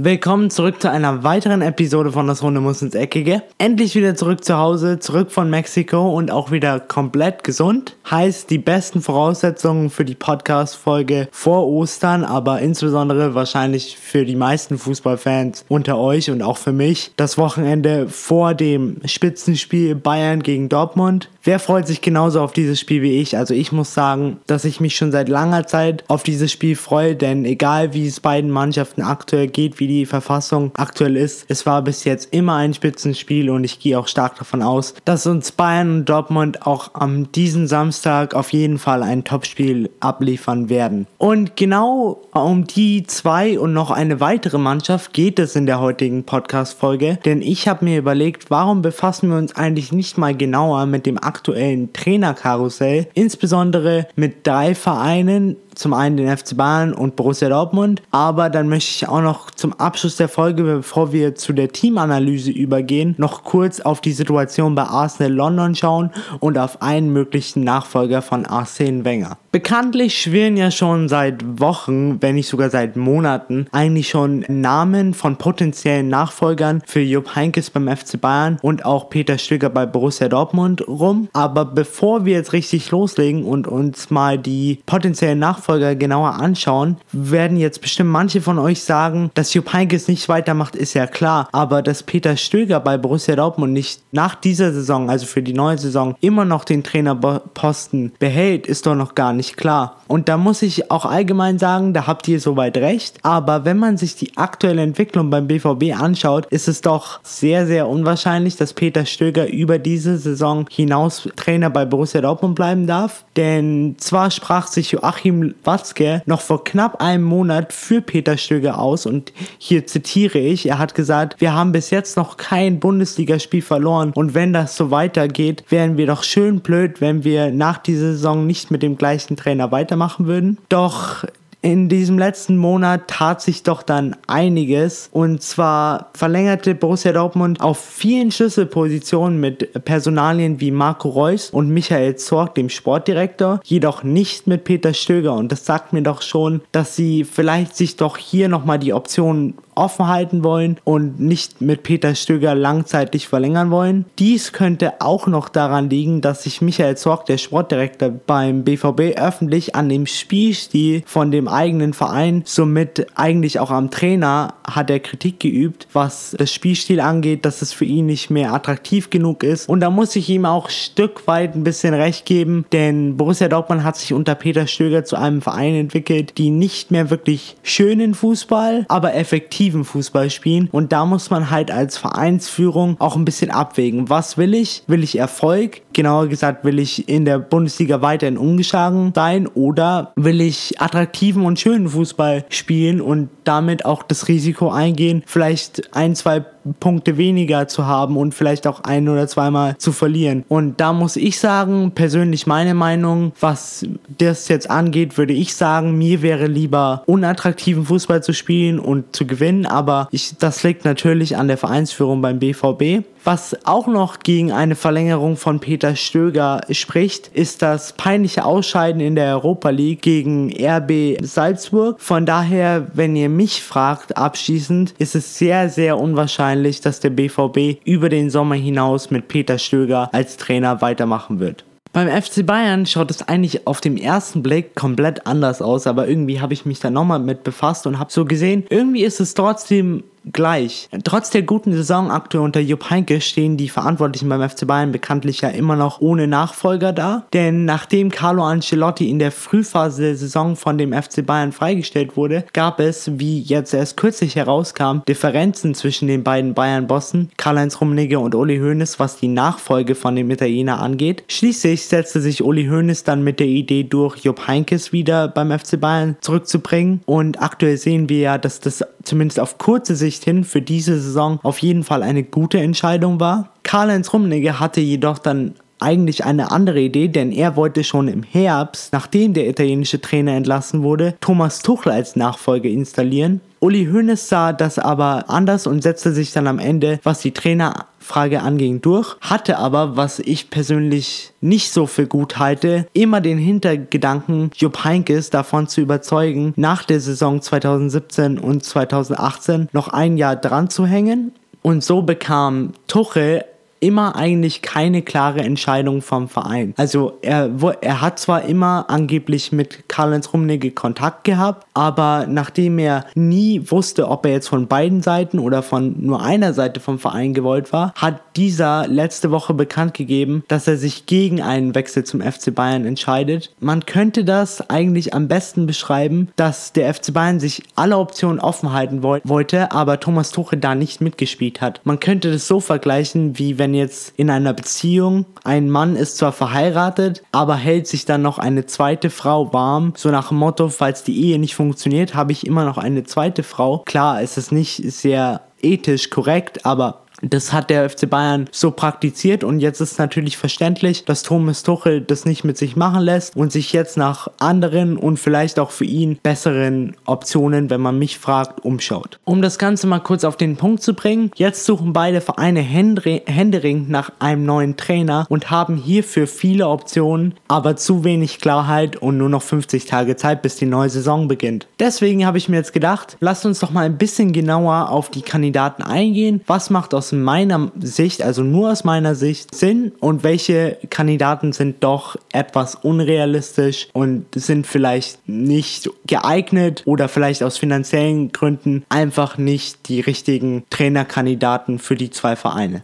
Willkommen zurück zu einer weiteren Episode von Das Runde muss ins Eckige. Endlich wieder zurück zu Hause, zurück von Mexiko und auch wieder komplett gesund. Heißt die besten Voraussetzungen für die Podcast-Folge vor Ostern, aber insbesondere wahrscheinlich für die meisten Fußballfans unter euch und auch für mich. Das Wochenende vor dem Spitzenspiel Bayern gegen Dortmund. Wer freut sich genauso auf dieses Spiel wie ich? Also ich muss sagen, dass ich mich schon seit langer Zeit auf dieses Spiel freue, denn egal wie es beiden Mannschaften aktuell geht, wie die Verfassung aktuell ist. Es war bis jetzt immer ein Spitzenspiel und ich gehe auch stark davon aus, dass uns Bayern und Dortmund auch am diesen Samstag auf jeden Fall ein Topspiel abliefern werden. Und genau um die zwei und noch eine weitere Mannschaft geht es in der heutigen Podcast-Folge, denn ich habe mir überlegt, warum befassen wir uns eigentlich nicht mal genauer mit dem aktuellen Trainerkarussell, insbesondere mit drei Vereinen, zum einen den FC Bayern und Borussia Dortmund, aber dann möchte ich auch noch zum Abschluss der Folge, bevor wir zu der Teamanalyse übergehen, noch kurz auf die Situation bei Arsenal London schauen und auf einen möglichen Nachfolger von Arsene Wenger. Bekanntlich schwirren ja schon seit Wochen, wenn nicht sogar seit Monaten, eigentlich schon Namen von potenziellen Nachfolgern für Jupp Heynckes beim FC Bayern und auch Peter Stöger bei Borussia Dortmund rum. Aber bevor wir jetzt richtig loslegen und uns mal die potenziellen Nachfolger genauer anschauen, werden jetzt bestimmt manche von euch sagen, dass Jupp Heynckes nicht weitermacht, ist ja klar. Aber dass Peter Stöger bei Borussia Dortmund nicht nach dieser Saison, also für die neue Saison, immer noch den Trainerposten behält, ist doch noch gar nicht klar. Und da muss ich auch allgemein sagen, da habt ihr soweit recht. Aber wenn man sich die aktuelle Entwicklung beim BVB anschaut, ist es doch sehr, sehr unwahrscheinlich, dass Peter Stöger über diese Saison hinaus Trainer bei Borussia Dortmund bleiben darf. Denn zwar sprach sich Joachim Watzke noch vor knapp einem Monat für Peter Stöger aus und hier zitiere ich, er hat gesagt, wir haben bis jetzt noch kein Bundesligaspiel verloren und wenn das so weitergeht, wären wir doch schön blöd, wenn wir nach dieser Saison nicht mit dem gleichen Trainer weitermachen würden. Doch in diesem letzten Monat tat sich doch dann einiges. Und zwar verlängerte Borussia Dortmund auf vielen Schlüsselpositionen mit Personalien wie Marco Reus und Michael Zorg, dem Sportdirektor, jedoch nicht mit Peter Stöger. Und das sagt mir doch schon, dass sie vielleicht sich doch hier nochmal die Option offen halten wollen und nicht mit Peter Stöger langzeitig verlängern wollen. Dies könnte auch noch daran liegen, dass sich Michael Zorg, der Sportdirektor beim BVB, öffentlich an dem Spielstil von dem eigenen Verein, somit eigentlich auch am Trainer, hat er Kritik geübt, was das Spielstil angeht, dass es für ihn nicht mehr attraktiv genug ist. Und da muss ich ihm auch Stück weit ein bisschen recht geben, denn Borussia Dortmund hat sich unter Peter Stöger zu einem Verein entwickelt, die nicht mehr wirklich schönen Fußball, aber effektiv attraktiven Fußball spielen. Und da muss man halt als Vereinsführung auch ein bisschen abwägen. Was will ich? Will ich Erfolg? Genauer gesagt, will ich in der Bundesliga weiterhin ungeschlagen sein oder will ich attraktiven und schönen Fußball spielen und damit auch das Risiko eingehen, vielleicht ein, zwei Punkte weniger zu haben und vielleicht auch ein oder zweimal zu verlieren. Und da muss ich sagen, persönlich meine Meinung, was das jetzt angeht, würde ich sagen, mir wäre lieber unattraktiven Fußball zu spielen und zu gewinnen, aber ich, das liegt natürlich an der Vereinsführung beim BVB. Was auch noch gegen eine Verlängerung von Peter Stöger spricht, ist das peinliche Ausscheiden in der Europa League gegen RB Salzburg. Von daher, wenn ihr mich fragt, abschließend, ist es sehr, sehr unwahrscheinlich, dass der BVB über den Sommer hinaus mit Peter Stöger als Trainer weitermachen wird. Beim FC Bayern schaut es eigentlich auf den ersten Blick komplett anders aus, aber irgendwie habe ich mich da nochmal mit befasst und habe so gesehen, irgendwie ist es trotzdem gleich. Trotz der guten Saison aktuell unter Jupp Heynckes stehen die Verantwortlichen beim FC Bayern bekanntlich ja immer noch ohne Nachfolger da. Denn nachdem Carlo Ancelotti in der Frühphase der Saison von dem FC Bayern freigestellt wurde, gab es, wie jetzt erst kürzlich herauskam, Differenzen zwischen den beiden Bayern-Bossen, Karl-Heinz Rummenigge und Uli Hoeneß, was die Nachfolge von dem Italiener angeht. Schließlich setzte sich Uli Hoeneß dann mit der Idee durch, Jupp Heynckes wieder beim FC Bayern zurückzubringen. Und aktuell sehen wir ja, dass das zumindest auf kurze Sicht hin für diese Saison auf jeden Fall eine gute Entscheidung war. Karl-Heinz Rummenigge hatte jedoch dann eigentlich eine andere Idee, denn er wollte schon im Herbst, nachdem der italienische Trainer entlassen wurde, Thomas Tuchel als Nachfolger installieren. Uli Hoeneß sah das aber anders und setzte sich dann am Ende, was die Trainerfrage anging, durch, hatte aber, was ich persönlich nicht so für gut halte, immer den Hintergedanken, Jupp Heinkes davon zu überzeugen, nach der Saison 2017 und 2018 noch ein Jahr dran zu hängen. Und so bekam Tuchel immer eigentlich keine klare Entscheidung vom Verein. Also er, er hat zwar immer angeblich mit Karl-Heinz Rummenigge Kontakt gehabt, aber nachdem er nie wusste, ob er jetzt von beiden Seiten oder von nur einer Seite vom Verein gewollt war, hat dieser letzte Woche bekannt gegeben, dass er sich gegen einen Wechsel zum FC Bayern entscheidet. Man könnte das eigentlich am besten beschreiben, dass der FC Bayern sich alle Optionen offen halten wollte, aber Thomas Tuchel da nicht mitgespielt hat. Man könnte das so vergleichen, wie wenn wenn jetzt in einer Beziehung ein Mann ist zwar verheiratet, aber hält sich dann noch eine zweite Frau warm, so nach dem Motto, falls die Ehe nicht funktioniert, habe ich immer noch eine zweite Frau. Klar, ist es nicht sehr ethisch korrekt, aber das hat der FC Bayern so praktiziert und jetzt ist natürlich verständlich, dass Thomas Tuchel das nicht mit sich machen lässt und sich jetzt nach anderen und vielleicht auch für ihn besseren Optionen, wenn man mich fragt, umschaut. Um das Ganze mal kurz auf den Punkt zu bringen, jetzt suchen beide Vereine händeringend nach einem neuen Trainer und haben hierfür viele Optionen, aber zu wenig Klarheit und nur noch 50 Tage Zeit, bis die neue Saison beginnt. Deswegen habe ich mir jetzt gedacht, lasst uns doch mal ein bisschen genauer auf die Kandidaten eingehen. Was macht aus meiner Sicht, also nur aus meiner Sicht, Sinn und welche Kandidaten sind doch etwas unrealistisch und sind vielleicht nicht geeignet oder vielleicht aus finanziellen Gründen einfach nicht die richtigen Trainerkandidaten für die zwei Vereine.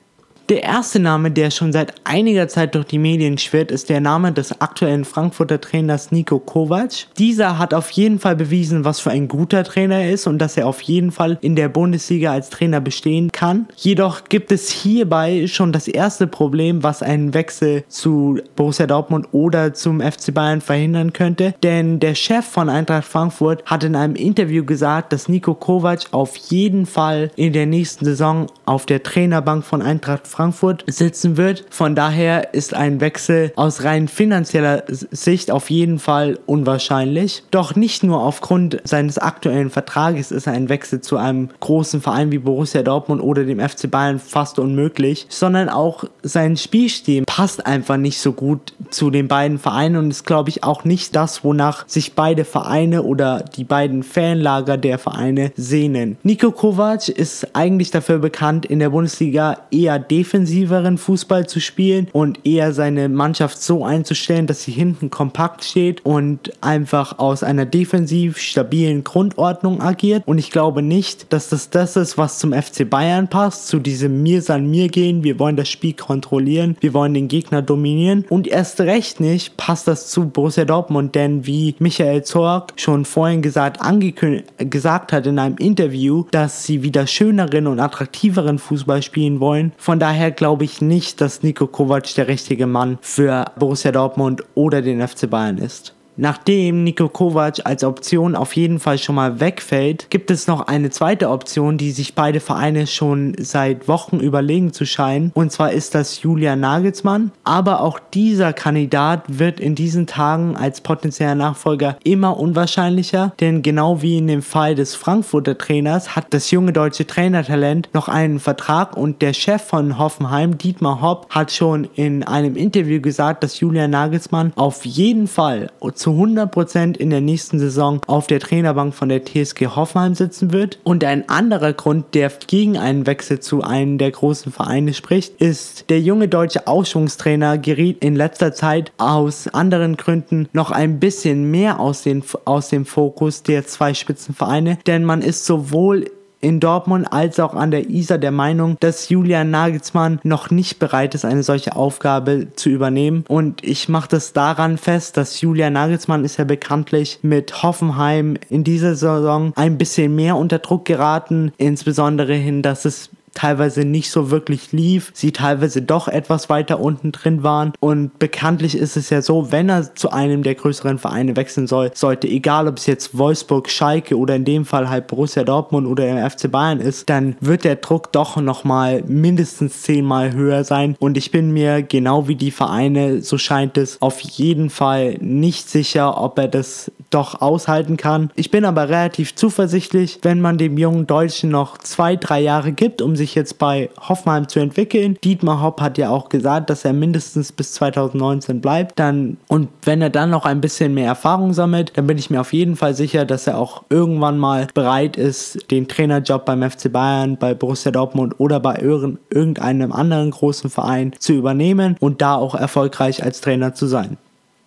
Der erste Name, der schon seit einiger Zeit durch die Medien schwirrt, ist der Name des aktuellen Frankfurter Trainers Nico Kovac. Dieser hat auf jeden Fall bewiesen, was für ein guter Trainer er ist und dass er auf jeden Fall in der Bundesliga als Trainer bestehen kann. Jedoch gibt es hierbei schon das erste Problem, was einen Wechsel zu Borussia Dortmund oder zum FC Bayern verhindern könnte. Denn der Chef von Eintracht Frankfurt hat in einem Interview gesagt, dass Nico Kovac auf jeden Fall in der nächsten Saison auf der Trainerbank von Eintracht Frankfurt sitzen wird. Von daher ist ein Wechsel aus rein finanzieller Sicht auf jeden Fall unwahrscheinlich. Doch nicht nur aufgrund seines aktuellen Vertrages ist ein Wechsel zu einem großen Verein wie Borussia Dortmund oder dem FC Bayern fast unmöglich, sondern auch sein Spielstil passt einfach nicht so gut zu den beiden Vereinen und ist, glaube ich, auch nicht das, wonach sich beide Vereine oder die beiden Fanlager der Vereine sehnen. Nico Kovac ist eigentlich dafür bekannt, in der Bundesliga eher defensiv defensiveren Fußball zu spielen und eher seine Mannschaft so einzustellen, dass sie hinten kompakt steht und einfach aus einer defensiv stabilen Grundordnung agiert. Und ich glaube nicht, dass das das ist, was zum FC Bayern passt, zu diesem Mir san mir gehen, wir wollen das Spiel kontrollieren, wir wollen den Gegner dominieren. Und erst recht nicht passt das zu Borussia Dortmund, denn wie Michael Zorg schon vorhin gesagt, gesagt hat in einem Interview, dass sie wieder schöneren und attraktiveren Fußball spielen wollen. Von daher daher glaube ich nicht, dass Nico Kovac der richtige Mann für Borussia Dortmund oder den FC Bayern ist. Nachdem Niko Kovac als Option auf jeden Fall schon mal wegfällt, gibt es noch eine zweite Option, die sich beide Vereine schon seit Wochen überlegen zu scheinen. Und zwar ist das Julian Nagelsmann. Aber auch dieser Kandidat wird in diesen Tagen als potenzieller Nachfolger immer unwahrscheinlicher, denn genau wie in dem Fall des Frankfurter Trainers hat das junge deutsche Trainertalent noch einen Vertrag und der Chef von Hoffenheim, Dietmar Hopp, hat schon in einem Interview gesagt, dass Julian Nagelsmann auf jeden Fall zu 100% in der nächsten Saison auf der Trainerbank von der TSG Hoffenheim sitzen wird. Und ein anderer Grund, der gegen einen Wechsel zu einem der großen Vereine spricht, ist, der junge deutsche Aufschwungstrainer geriet in letzter Zeit aus anderen Gründen noch ein bisschen mehr aus, den, aus dem Fokus der zwei Spitzenvereine, denn man ist sowohl in Dortmund als auch an der Isar der Meinung, dass Julian Nagelsmann noch nicht bereit ist, eine solche Aufgabe zu übernehmen. Und ich mache das daran fest, dass Julian Nagelsmann ist ja bekanntlich mit Hoffenheim in dieser Saison ein bisschen mehr unter Druck geraten, insbesondere hin, dass es teilweise nicht so wirklich lief, sie teilweise doch etwas weiter unten drin waren und bekanntlich ist es ja so, wenn er zu einem der größeren Vereine wechseln soll, sollte, egal ob es jetzt Wolfsburg, Schalke oder in dem Fall halt Borussia Dortmund oder der FC Bayern ist, dann wird der Druck doch nochmal mindestens zehnmal höher sein und ich bin mir genau wie die Vereine, so scheint es, auf jeden Fall nicht sicher, ob er das doch aushalten kann. Ich bin aber relativ zuversichtlich, wenn man dem jungen Deutschen noch zwei, drei Jahre gibt, um sich jetzt bei Hoffenheim zu entwickeln. Dietmar Hopp hat ja auch gesagt, dass er mindestens bis 2019 bleibt. Dann und wenn er dann noch ein bisschen mehr Erfahrung sammelt, dann bin ich mir auf jeden Fall sicher, dass er auch irgendwann mal bereit ist, den Trainerjob beim FC Bayern, bei Borussia Dortmund oder bei irgendeinem anderen großen Verein zu übernehmen und da auch erfolgreich als Trainer zu sein.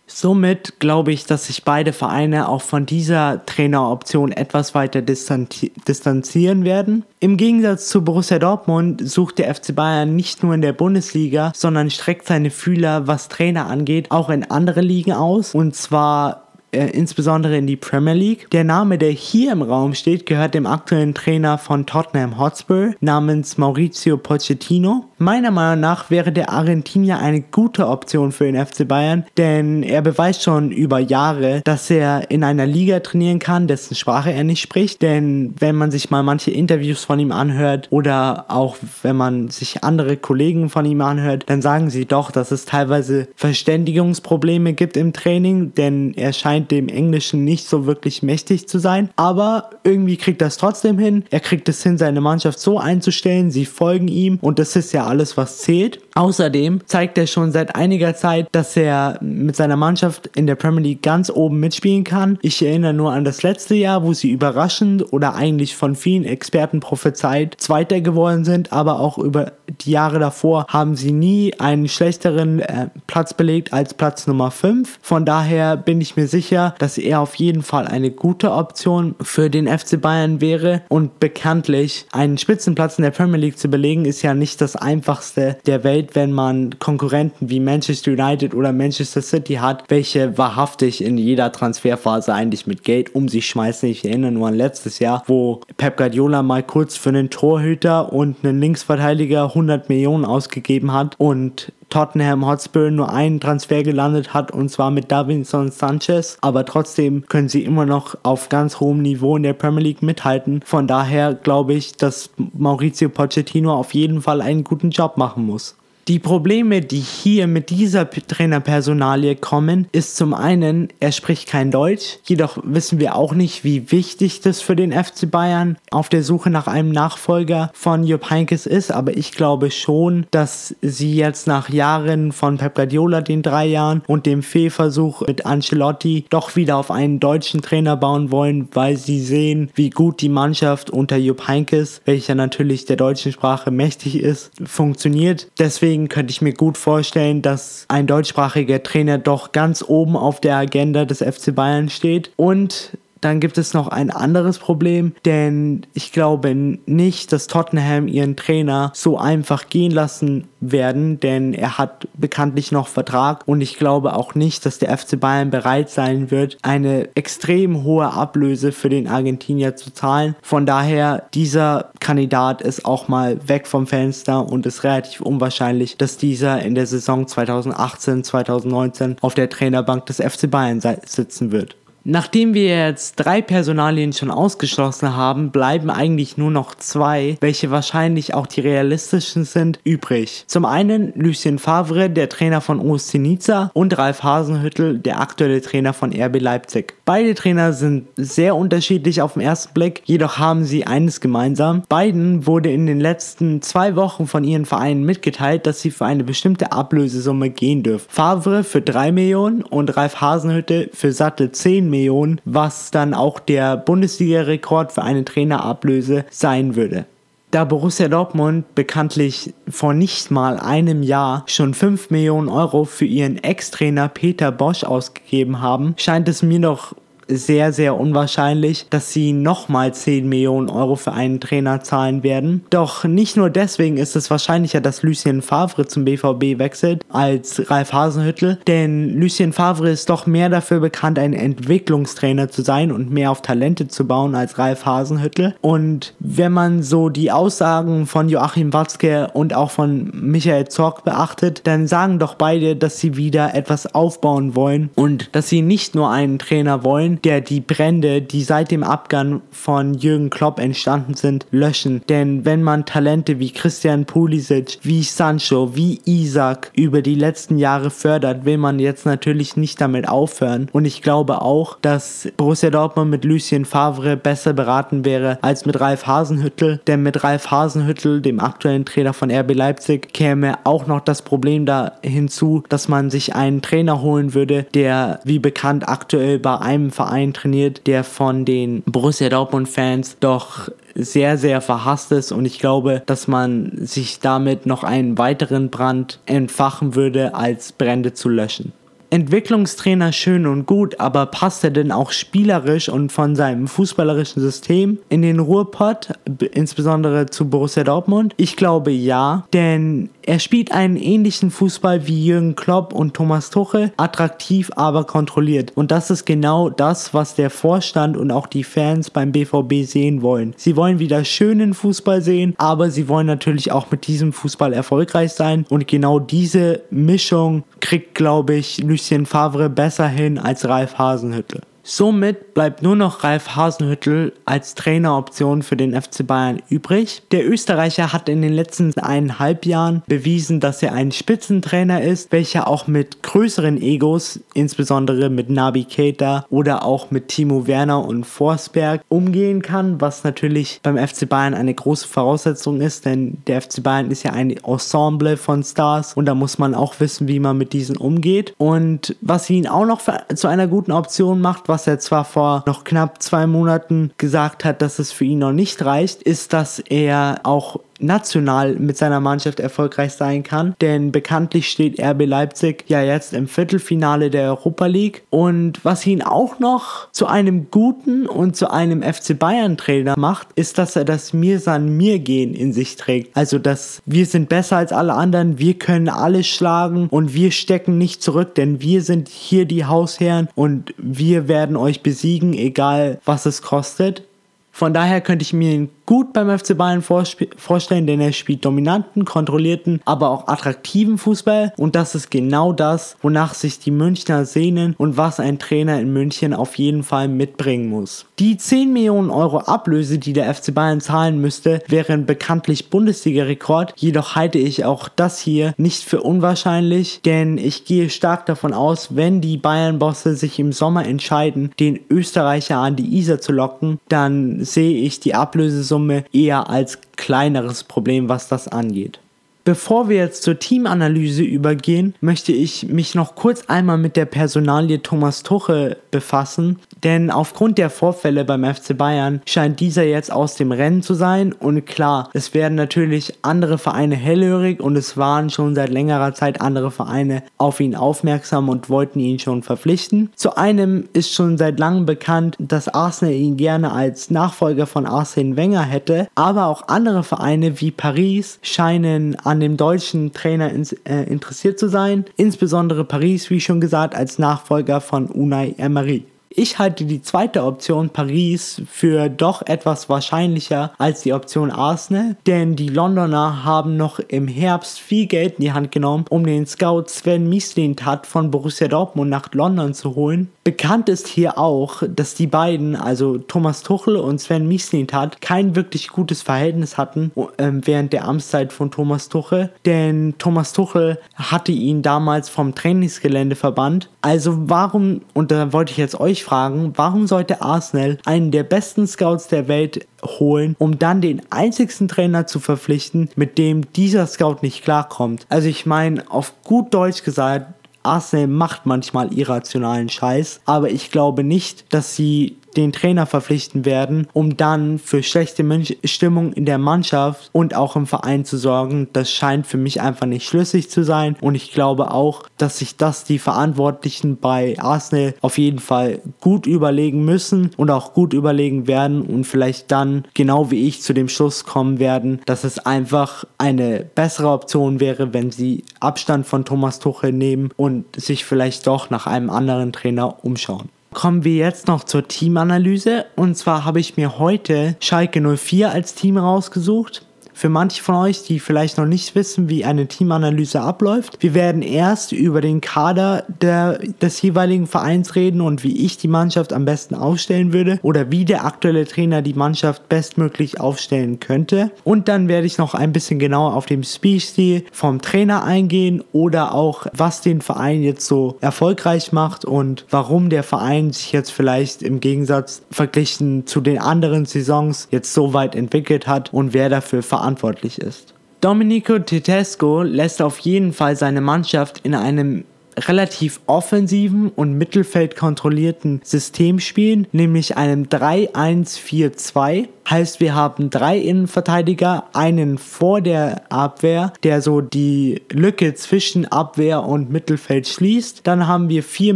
Somit glaube ich, dass sich beide Vereine auch von dieser Traineroption etwas weiter distanzieren werden. Im Gegensatz zu Borussia Dortmund sucht der FC Bayern nicht nur in der Bundesliga, sondern streckt seine Fühler, was Trainer angeht, auch in andere Ligen aus. Und zwar äh, insbesondere in die Premier League. Der Name, der hier im Raum steht, gehört dem aktuellen Trainer von Tottenham Hotspur namens Maurizio Pochettino. Meiner Meinung nach wäre der Argentinier eine gute Option für den FC Bayern, denn er beweist schon über Jahre, dass er in einer Liga trainieren kann, dessen Sprache er nicht spricht. Denn wenn man sich mal manche Interviews von ihm anhört oder auch wenn man sich andere Kollegen von ihm anhört, dann sagen sie doch, dass es teilweise Verständigungsprobleme gibt im Training, denn er scheint dem Englischen nicht so wirklich mächtig zu sein. Aber irgendwie kriegt es trotzdem hin. Er kriegt es hin, seine Mannschaft so einzustellen, sie folgen ihm und das ist ja alles, was zählt. Außerdem zeigt er schon seit einiger Zeit, dass er mit seiner Mannschaft in der Premier League ganz oben mitspielen kann. Ich erinnere nur an das letzte Jahr, wo sie überraschend oder eigentlich von vielen Experten prophezeit Zweiter geworden sind, aber auch über die Jahre davor haben sie nie einen schlechteren äh, Platz belegt als Platz Nummer 5. Von daher bin ich mir sicher, dass er auf jeden Fall eine gute Option für den FC Bayern wäre und bekanntlich einen Spitzenplatz in der Premier League zu belegen ist ja nicht das einfachste der Welt, wenn man Konkurrenten wie Manchester United oder Manchester City hat, welche wahrhaftig in jeder Transferphase eigentlich mit Geld um sich schmeißen. Ich erinnere nur an letztes Jahr, wo Pep Guardiola mal kurz für einen Torhüter und einen Linksverteidiger 100 Millionen ausgegeben hat und Tottenham Hotspur nur einen Transfer gelandet hat und zwar mit Davinson Sanchez, aber trotzdem können sie immer noch auf ganz hohem Niveau in der Premier League mithalten. Von daher glaube ich, dass Maurizio Pochettino auf jeden Fall einen guten Job machen muss. Die Probleme, die hier mit dieser Trainerpersonalie kommen, ist zum einen, er spricht kein Deutsch, jedoch wissen wir auch nicht, wie wichtig das für den FC Bayern auf der Suche nach einem Nachfolger von Jupp Heynckes ist, aber ich glaube schon, dass sie jetzt nach Jahren von Pep Guardiola, den drei Jahren, und dem Fehlversuch mit Ancelotti doch wieder auf einen deutschen Trainer bauen wollen, weil sie sehen, wie gut die Mannschaft unter Jupp Heynckes, welcher natürlich der deutschen Sprache mächtig ist, funktioniert. Deswegen Deswegen könnte ich mir gut vorstellen, dass ein deutschsprachiger Trainer doch ganz oben auf der Agenda des FC Bayern steht. Und dann gibt es noch ein anderes Problem, denn ich glaube nicht, dass Tottenham ihren Trainer so einfach gehen lassen werden, denn er hat bekanntlich noch Vertrag und ich glaube auch nicht, dass der FC Bayern bereit sein wird, eine extrem hohe Ablöse für den Argentinier zu zahlen. Von daher, dieser Kandidat ist auch mal weg vom Fenster und ist relativ unwahrscheinlich, dass dieser in der Saison 2018, 2019 auf der Trainerbank des FC Bayern sitzen wird. Nachdem wir jetzt drei Personalien schon ausgeschlossen haben, bleiben eigentlich nur noch zwei, welche wahrscheinlich auch die realistischen sind, übrig. Zum einen Lucien Favre, der Trainer von OSC Nizza und Ralf Hasenhüttel, der aktuelle Trainer von RB Leipzig. Beide Trainer sind sehr unterschiedlich auf den ersten Blick, jedoch haben sie eines gemeinsam. Beiden wurde in den letzten zwei Wochen von ihren Vereinen mitgeteilt, dass sie für eine bestimmte Ablösesumme gehen dürfen. Favre für 3 Millionen und Ralf Hasenhütte für satte 10 Millionen Millionen, was dann auch der Bundesliga-Rekord für eine Trainerablöse sein würde. Da Borussia Dortmund bekanntlich vor nicht mal einem Jahr schon 5 Millionen Euro für ihren Ex-Trainer Peter Bosch ausgegeben haben, scheint es mir doch sehr, sehr unwahrscheinlich, dass sie nochmal 10 Millionen Euro für einen Trainer zahlen werden. Doch nicht nur deswegen ist es wahrscheinlicher, dass Lucien Favre zum BVB wechselt als Ralf Hasenhüttel, denn Lucien Favre ist doch mehr dafür bekannt, ein Entwicklungstrainer zu sein und mehr auf Talente zu bauen als Ralf Hasenhüttel. Und wenn man so die Aussagen von Joachim Watzke und auch von Michael Zorc beachtet, dann sagen doch beide, dass sie wieder etwas aufbauen wollen und dass sie nicht nur einen Trainer wollen, der die Brände, die seit dem Abgang von Jürgen Klopp entstanden sind, löschen. Denn wenn man Talente wie Christian Pulisic, wie Sancho, wie Isaac über die letzten Jahre fördert, will man jetzt natürlich nicht damit aufhören. Und ich glaube auch, dass Borussia Dortmund mit Lucien Favre besser beraten wäre als mit Ralf Hasenhüttel. Denn mit Ralf Hasenhüttel, dem aktuellen Trainer von RB Leipzig, käme auch noch das Problem da hinzu, dass man sich einen Trainer holen würde, der wie bekannt aktuell bei einem Verein trainiert, der von den Borussia Dortmund-Fans doch sehr, sehr verhasst ist und ich glaube, dass man sich damit noch einen weiteren Brand entfachen würde, als Brände zu löschen. Entwicklungstrainer schön und gut, aber passt er denn auch spielerisch und von seinem fußballerischen System in den Ruhrpott, insbesondere zu Borussia Dortmund? Ich glaube ja, denn er spielt einen ähnlichen Fußball wie Jürgen Klopp und Thomas Tuchel, attraktiv, aber kontrolliert. Und das ist genau das, was der Vorstand und auch die Fans beim BVB sehen wollen. Sie wollen wieder schönen Fußball sehen, aber sie wollen natürlich auch mit diesem Fußball erfolgreich sein. Und genau diese Mischung kriegt, glaube ich, Lucien Favre besser hin als Ralf Hasenhüttel. Somit bleibt nur noch Ralf Hasenhüttel als Traineroption für den FC Bayern übrig. Der Österreicher hat in den letzten eineinhalb Jahren bewiesen, dass er ein Spitzentrainer ist, welcher auch mit größeren Egos, insbesondere mit Nabi Keita oder auch mit Timo Werner und Forsberg, umgehen kann, was natürlich beim FC Bayern eine große Voraussetzung ist, denn der FC Bayern ist ja ein Ensemble von Stars und da muss man auch wissen, wie man mit diesen umgeht. Und was ihn auch noch zu einer guten Option macht, was was er zwar vor noch knapp zwei Monaten gesagt hat, dass es für ihn noch nicht reicht, ist, dass er auch national mit seiner Mannschaft erfolgreich sein kann. Denn bekanntlich steht RB Leipzig ja jetzt im Viertelfinale der Europa League. Und was ihn auch noch zu einem guten und zu einem FC Bayern Trainer macht, ist, dass er das Mir san mir gehen in sich trägt. Also, dass wir sind besser als alle anderen, wir können alles schlagen und wir stecken nicht zurück, denn wir sind hier die Hausherren und wir werden euch besiegen, egal was es kostet. Von daher könnte ich mir ihn gut beim FC Bayern vorstellen, denn er spielt dominanten, kontrollierten, aber auch attraktiven Fußball und das ist genau das, wonach sich die Münchner sehnen und was ein Trainer in München auf jeden Fall mitbringen muss. Die 10 Millionen Euro Ablöse, die der FC Bayern zahlen müsste, wären bekanntlich Bundesliga-Rekord, jedoch halte ich auch das hier nicht für unwahrscheinlich, denn ich gehe stark davon aus, wenn die Bayern-Bosse sich im Sommer entscheiden, den Österreicher an die Isar zu locken, dann sehe ich die Ablösesumme Summe eher als kleineres Problem, was das angeht. Bevor wir jetzt zur Teamanalyse übergehen, möchte ich mich noch kurz einmal mit der Personalie Thomas Tuchel befassen, denn aufgrund der Vorfälle beim FC Bayern scheint dieser jetzt aus dem Rennen zu sein und klar, es werden natürlich andere Vereine hellhörig und es waren schon seit längerer Zeit andere Vereine auf ihn aufmerksam und wollten ihn schon verpflichten. Zu einem ist schon seit langem bekannt, dass Arsenal ihn gerne als Nachfolger von Arsene Wenger hätte, aber auch andere Vereine wie Paris scheinen an dem deutschen Trainer ins, äh, interessiert zu sein. Insbesondere Paris, wie schon gesagt, als Nachfolger von Unai Emery. Ich halte die zweite Option Paris für doch etwas wahrscheinlicher als die Option Arsenal, denn die Londoner haben noch im Herbst viel Geld in die Hand genommen, um den Scout Sven Mislintat von Borussia Dortmund nach London zu holen. Bekannt ist hier auch, dass die beiden, also Thomas Tuchel und Sven Mislintat, kein wirklich gutes Verhältnis hatten äh, während der Amtszeit von Thomas Tuchel, denn Thomas Tuchel hatte ihn damals vom Trainingsgelände verbannt. Also warum, und da wollte ich jetzt euch fragen, warum sollte Arsenal einen der besten Scouts der Welt holen, um dann den einzigsten Trainer zu verpflichten, mit dem dieser Scout nicht klarkommt? Also ich meine, auf gut Deutsch gesagt, Arsenal macht manchmal irrationalen Scheiß, aber ich glaube nicht, dass sie den Trainer verpflichten werden, um dann für schlechte Stimmung in der Mannschaft und auch im Verein zu sorgen. Das scheint für mich einfach nicht schlüssig zu sein und ich glaube auch, dass sich das die Verantwortlichen bei Arsenal auf jeden Fall gut überlegen müssen und auch gut überlegen werden und vielleicht dann genau wie ich zu dem Schluss kommen werden, dass es einfach eine bessere Option wäre, wenn sie Abstand von Thomas Tuchel nehmen und sich vielleicht doch nach einem anderen Trainer umschauen. Kommen wir jetzt noch zur Teamanalyse. Und zwar habe ich mir heute Schalke 04 als Team rausgesucht. Für manche von euch, die vielleicht noch nicht wissen, wie eine Teamanalyse abläuft, wir werden erst über den Kader der, des jeweiligen Vereins reden und wie ich die Mannschaft am besten aufstellen würde oder wie der aktuelle Trainer die Mannschaft bestmöglich aufstellen könnte. Und dann werde ich noch ein bisschen genauer auf den Spielstil vom Trainer eingehen oder auch, was den Verein jetzt so erfolgreich macht und warum der Verein sich jetzt vielleicht im Gegensatz verglichen zu den anderen Saisons jetzt so weit entwickelt hat und wer dafür verantwortlich verantwortlich ist. Domenico Tedesco lässt auf jeden Fall seine Mannschaft in einem relativ offensiven und mittelfeldkontrollierten System spielen, nämlich einem 3-1-4-2. Heißt, wir haben drei Innenverteidiger, einen vor der Abwehr, der so die Lücke zwischen Abwehr und Mittelfeld schließt. Dann haben wir vier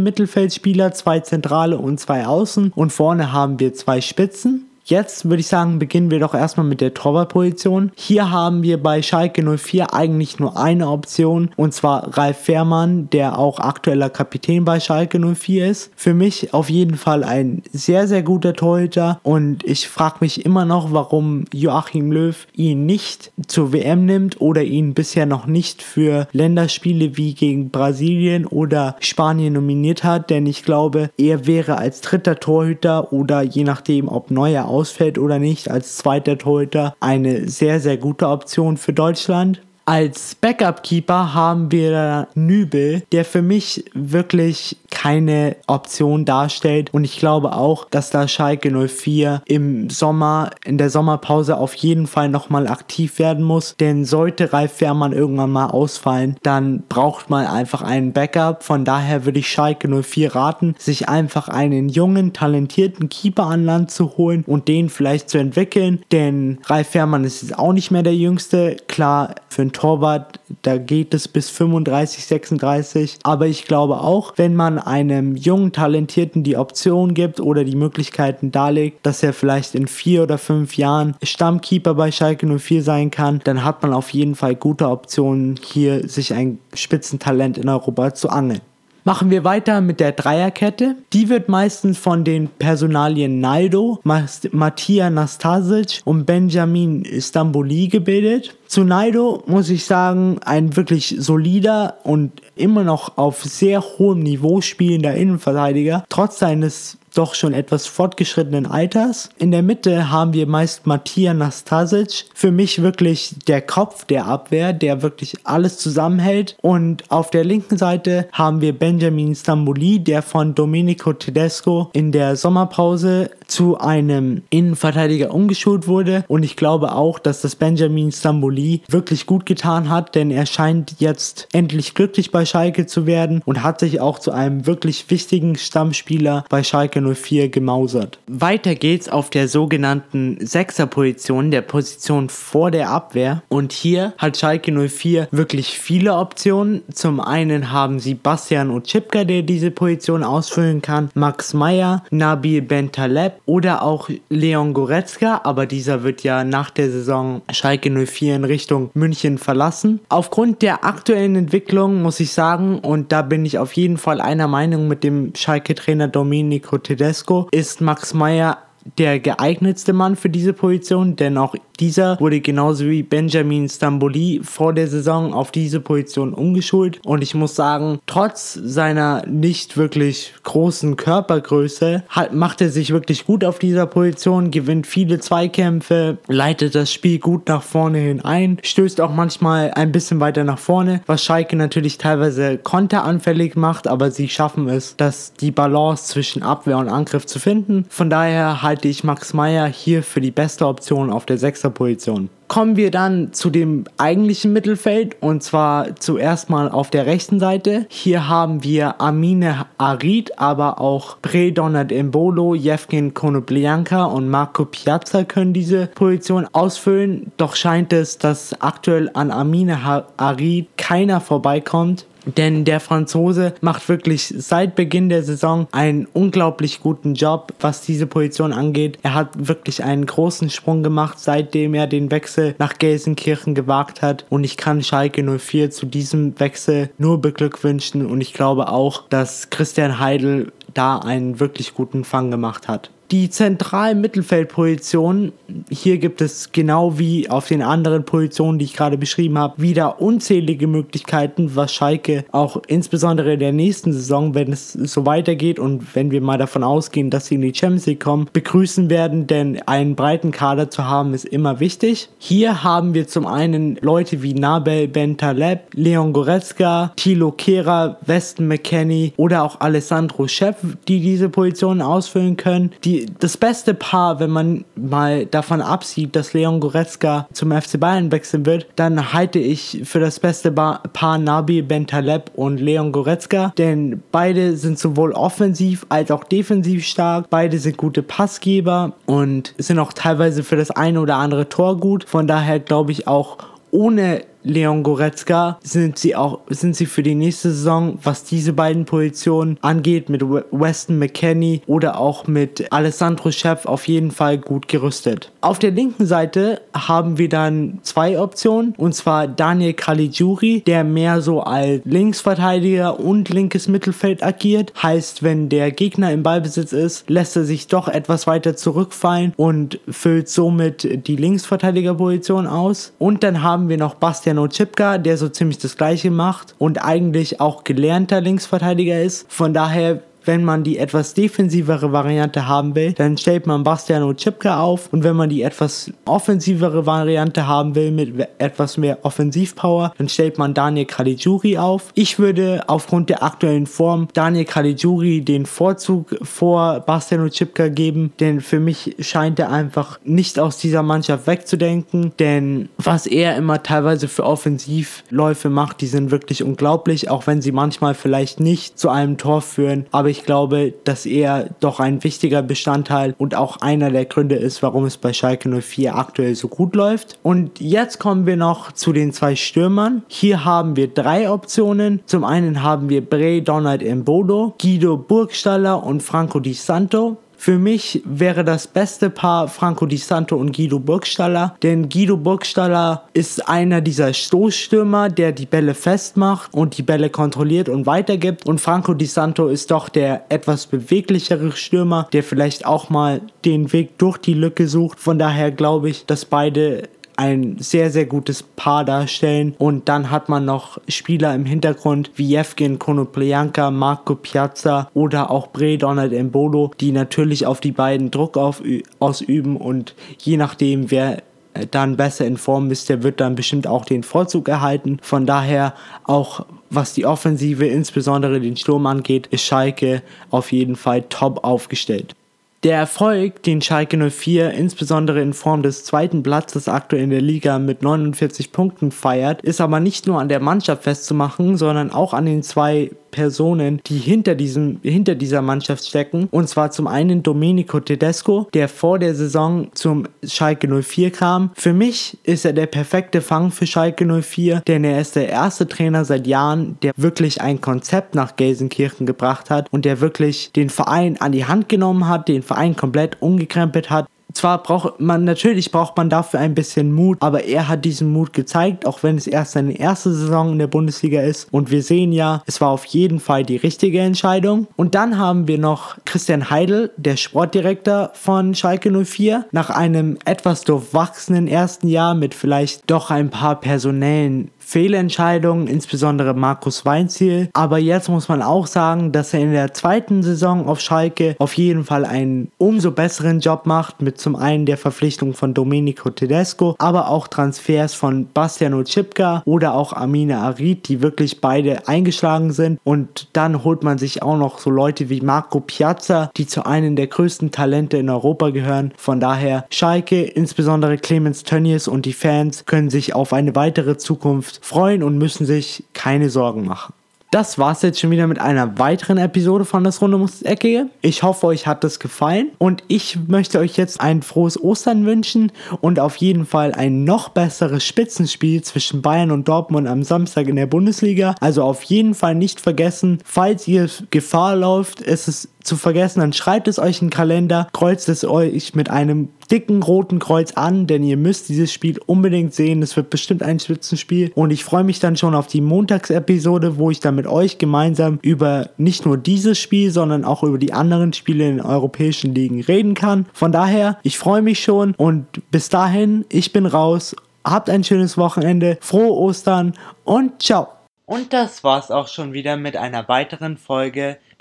Mittelfeldspieler, zwei Zentrale und zwei Außen und vorne haben wir zwei Spitzen. Jetzt würde ich sagen, beginnen wir doch erstmal mit der Torwartposition. Hier haben wir bei Schalke 04 eigentlich nur eine Option und zwar Ralf Fährmann, der auch aktueller Kapitän bei Schalke 04 ist. Für mich auf jeden Fall ein sehr, sehr guter Torhüter und ich frage mich immer noch, warum Joachim Löw ihn nicht zur WM nimmt oder ihn bisher noch nicht für Länderspiele wie gegen Brasilien oder Spanien nominiert hat, denn ich glaube, er wäre als dritter Torhüter oder je nachdem, ob neuer ausfällt oder nicht, als zweiter Torhüter eine sehr, sehr gute Option für Deutschland. Als Backup-Keeper haben wir Nübel, der für mich wirklich keine Option darstellt. Und ich glaube auch, dass da Schalke 04 im Sommer, in der Sommerpause auf jeden Fall nochmal aktiv werden muss. Denn sollte Ralf Fährmann irgendwann mal ausfallen, dann braucht man einfach einen Backup. Von daher würde ich Schalke 04 raten, sich einfach einen jungen, talentierten Keeper an Land zu holen und den vielleicht zu entwickeln. Denn Ralf Fährmann ist jetzt auch nicht mehr der Jüngste. Klar, für einen Torwart, da geht es bis 35, 36. Aber ich glaube auch, wenn man einem jungen Talentierten die Option gibt oder die Möglichkeiten darlegt, dass er vielleicht in vier oder fünf Jahren Stammkeeper bei Schalke 04 sein kann, dann hat man auf jeden Fall gute Optionen, hier sich ein Spitzentalent in Europa zu angeln. Machen wir weiter mit der Dreierkette. Die wird meistens von den Personalien Naldo, Mattia Nastasic und Benjamin Stamboli gebildet. Zu Naido muss ich sagen, ein wirklich solider und immer noch auf sehr hohem Niveau spielender Innenverteidiger, trotz seines doch schon etwas fortgeschrittenen Alters. In der Mitte haben wir meist Matija Nastasic, für mich wirklich der Kopf der Abwehr, der wirklich alles zusammenhält. Und auf der linken Seite haben wir Benjamin Stamboli, der von Domenico Tedesco in der Sommerpause zu einem Innenverteidiger umgeschult wurde. Und ich glaube auch, dass das Benjamin Stamboli wirklich gut getan hat, denn er scheint jetzt endlich glücklich bei Schalke zu werden und hat sich auch zu einem wirklich wichtigen Stammspieler bei Schalke 04 gemausert. Weiter geht's auf der sogenannten Sechser-Position, der Position vor der Abwehr. Und hier hat Schalke 04 wirklich viele Optionen. Zum einen haben sie Bastian Ochipka, der diese Position ausfüllen kann, Max Meyer, Nabil Bentaleb oder auch Leon Goretzka, aber dieser wird ja nach der Saison Schalke 04 in Richtung München verlassen. Aufgrund der aktuellen Entwicklung muss ich sagen, und da bin ich auf jeden Fall einer Meinung mit dem Schalke-Trainer Domenico Tedesco, ist Max Meyer der geeignetste Mann für diese Position, denn auch dieser wurde genauso wie Benjamin Stamboli vor der Saison auf diese Position umgeschult und ich muss sagen, trotz seiner nicht wirklich großen Körpergröße hat, macht er sich wirklich gut auf dieser Position, gewinnt viele Zweikämpfe, leitet das Spiel gut nach vorne hin ein, stößt auch manchmal ein bisschen weiter nach vorne, was Schalke natürlich teilweise konteranfällig macht, aber sie schaffen es, dass die Balance zwischen Abwehr und Angriff zu finden. Von daher halte ich Max Meyer hier für die beste Option auf der 6 Position. kommen wir dann zu dem eigentlichen Mittelfeld und zwar zuerst mal auf der rechten Seite. Hier haben wir Amine Arid, aber auch Predonat Embolo, Jevgen Konoplyanka und Marco Piazza können diese Position ausfüllen. Doch scheint es, dass aktuell an Amine Arid keiner vorbeikommt. Denn der Franzose macht wirklich seit Beginn der Saison einen unglaublich guten Job, was diese Position angeht. Er hat wirklich einen großen Sprung gemacht, seitdem er den Wechsel nach Gelsenkirchen gewagt hat. Und ich kann Schalke 04 zu diesem Wechsel nur beglückwünschen. Und ich glaube auch, dass Christian Heidel da einen wirklich guten Fang gemacht hat die zentralen Mittelfeldpositionen, hier gibt es genau wie auf den anderen Positionen, die ich gerade beschrieben habe, wieder unzählige Möglichkeiten, was Schalke auch insbesondere in der nächsten Saison, wenn es so weitergeht und wenn wir mal davon ausgehen, dass sie in die Champions League kommen, begrüßen werden, denn einen breiten Kader zu haben ist immer wichtig. Hier haben wir zum einen Leute wie Nabel Bentaleb, Leon Goretzka, Thilo Kehrer, Weston McKenney oder auch Alessandro Schepp, die diese Positionen ausfüllen können, die das beste Paar, wenn man mal davon absieht, dass Leon Goretzka zum FC Bayern wechseln wird, dann halte ich für das beste Paar Nabi Bentaleb und Leon Goretzka, denn beide sind sowohl offensiv als auch defensiv stark, beide sind gute Passgeber und sind auch teilweise für das eine oder andere Tor gut. Von daher glaube ich auch ohne Leon Goretzka sind sie auch sind sie für die nächste Saison, was diese beiden Positionen angeht, mit Weston McKenney oder auch mit Alessandro Chef auf jeden Fall gut gerüstet. Auf der linken Seite haben wir dann zwei Optionen und zwar Daniel Caligiuri, der mehr so als Linksverteidiger und linkes Mittelfeld agiert. Heißt, wenn der Gegner im Ballbesitz ist, lässt er sich doch etwas weiter zurückfallen und füllt somit die Linksverteidigerposition aus. Und dann haben wir noch Bastian Sebastian Ochipka, der so ziemlich das gleiche macht und eigentlich auch gelernter Linksverteidiger ist. Von daher wenn man die etwas defensivere Variante haben will, dann stellt man Bastian Ochipka auf. Und wenn man die etwas offensivere Variante haben will, mit etwas mehr Offensivpower, dann stellt man Daniel Caligiuri auf. Ich würde aufgrund der aktuellen Form Daniel Caligiuri den Vorzug vor Bastian Ochipka geben, denn für mich scheint er einfach nicht aus dieser Mannschaft wegzudenken, denn was er immer teilweise für Offensivläufe macht, die sind wirklich unglaublich, auch wenn sie manchmal vielleicht nicht zu einem Tor führen, aber ich glaube, dass er doch ein wichtiger Bestandteil und auch einer der Gründe ist, warum es bei Schalke 04 aktuell so gut läuft. Und jetzt kommen wir noch zu den zwei Stürmern. Hier haben wir drei Optionen. Zum einen haben wir Bray Donald Mbodo, Guido Burgstaller und Franco Di Santo. Für mich wäre das beste Paar Franco Di Santo und Guido Burgstaller, denn Guido Burgstaller ist einer dieser Stoßstürmer, der die Bälle festmacht und die Bälle kontrolliert und weitergibt und Franco Di Santo ist doch der etwas beweglichere Stürmer, der vielleicht auch mal den Weg durch die Lücke sucht. Von daher glaube ich, dass beide ein sehr, sehr gutes Paar darstellen. Und dann hat man noch Spieler im Hintergrund wie Jevgen Konoplyanka, Marco Piazza oder auch Bre Donald Embolo, die natürlich auf die beiden Druck auf, ausüben und je nachdem, wer äh, dann besser in Form ist, der wird dann bestimmt auch den Vorzug erhalten. Von daher auch was die Offensive, insbesondere den Sturm angeht, ist Schalke auf jeden Fall top aufgestellt. Der Erfolg, den Schalke 04 insbesondere in Form des zweiten Platzes aktuell in der Liga mit 49 Punkten feiert, ist aber nicht nur an der Mannschaft festzumachen, sondern auch an den zwei Personen, die hinter, diesem, hinter dieser Mannschaft stecken. Und zwar zum einen Domenico Tedesco, der vor der Saison zum Schalke 04 kam. Für mich ist er der perfekte Fang für Schalke 04, denn er ist der erste Trainer seit Jahren, der wirklich ein Konzept nach Gelsenkirchen gebracht hat und der wirklich den Verein an die Hand genommen hat, den Verein komplett umgekrempelt hat zwar braucht man, natürlich braucht man dafür ein bisschen Mut, aber er hat diesen Mut gezeigt, auch wenn es erst seine erste Saison in der Bundesliga ist. Und wir sehen ja, es war auf jeden Fall die richtige Entscheidung. Und dann haben wir noch Christian Heidel, der Sportdirektor von Schalke 04, nach einem etwas durchwachsenen ersten Jahr mit vielleicht doch ein paar personellen Fehlentscheidungen, insbesondere Markus Weinziel. Aber jetzt muss man auch sagen, dass er in der zweiten Saison auf Schalke auf jeden Fall einen umso besseren Job macht, mit zum einen der Verpflichtung von Domenico Tedesco, aber auch Transfers von Bastian Ochipka oder auch Amina Arid, die wirklich beide eingeschlagen sind. Und dann holt man sich auch noch so Leute wie Marco Piazza, die zu einem der größten Talente in Europa gehören. Von daher Schalke, insbesondere Clemens Tönnies und die Fans können sich auf eine weitere Zukunft freuen und müssen sich keine Sorgen machen. Das war's jetzt schon wieder mit einer weiteren Episode von Das Runde muss Eckige. Ich hoffe, euch hat das gefallen und ich möchte euch jetzt ein frohes Ostern wünschen und auf jeden Fall ein noch besseres Spitzenspiel zwischen Bayern und Dortmund am Samstag in der Bundesliga. Also auf jeden Fall nicht vergessen, falls ihr Gefahr läuft, ist es zu vergessen, dann schreibt es euch in den Kalender, kreuzt es euch mit einem dicken roten Kreuz an, denn ihr müsst dieses Spiel unbedingt sehen. Es wird bestimmt ein Spitzenspiel und ich freue mich dann schon auf die Montagsepisode, wo ich dann mit euch gemeinsam über nicht nur dieses Spiel, sondern auch über die anderen Spiele in den europäischen Ligen reden kann. Von daher, ich freue mich schon und bis dahin, ich bin raus. Habt ein schönes Wochenende, frohe Ostern und ciao. Und das war's auch schon wieder mit einer weiteren Folge